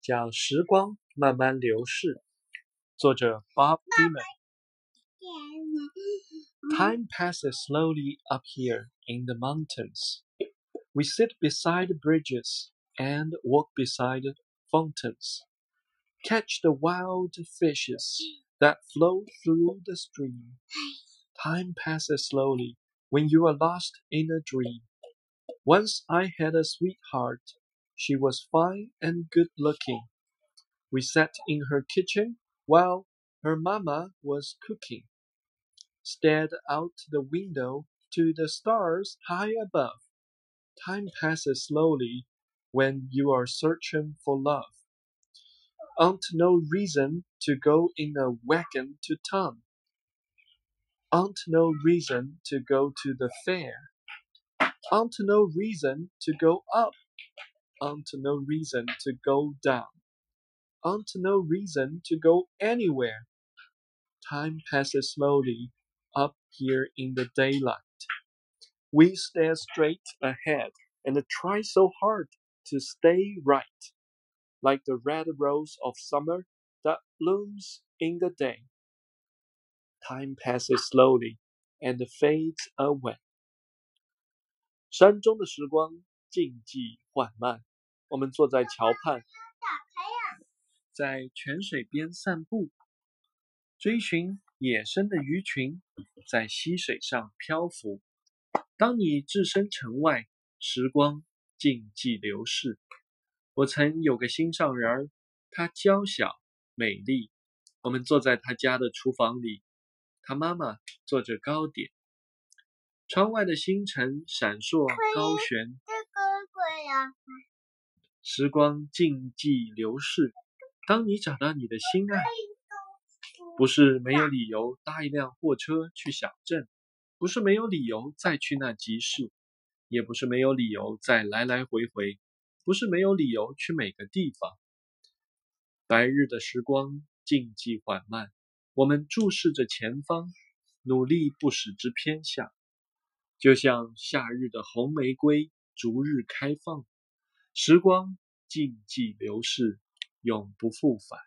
叫《时光慢慢流逝》，作者 Bob Dylan。Time passes slowly up here in the mountains. We sit beside bridges and walk beside fountains. Catch the wild fishes that flow through the stream. Time passes slowly when you are lost in a dream. Once I had a sweetheart. she was fine and good looking. We sat in her kitchen while her mamma was cooking. Stared out the window to the stars high above. Time passes slowly when you are searching for love. Aren't no reason to go in a wagon to town. Aren't no reason to go to the fair. Aren't no reason to go up aren't no reason to go down. Aren't no reason to go anywhere. Time passes slowly up here in the daylight. We stare straight ahead and try so hard to stay right, like the red rose of summer that blooms in the day. Time passes slowly and fades away. 山中的时光静寂缓慢， 我们坐在桥畔，在泉水边散步，追寻野生的鱼群，在溪水上漂浮。当你置身城外，时光静寂流逝。我曾有个心上人儿，她娇小美丽。我们坐在她家的厨房里，她妈妈做着糕点。窗外的星辰闪烁高悬。时光静寂流逝，当你找到你的心爱，不是没有理由搭一辆货车去小镇，不是没有理由再去那集市，也不是没有理由再来来回回，不是没有理由去每个地方。白日的时光静寂缓慢，我们注视着前方，努力不使之偏向，就像夏日的红玫瑰逐日开放。时光静寂流逝，永不复返。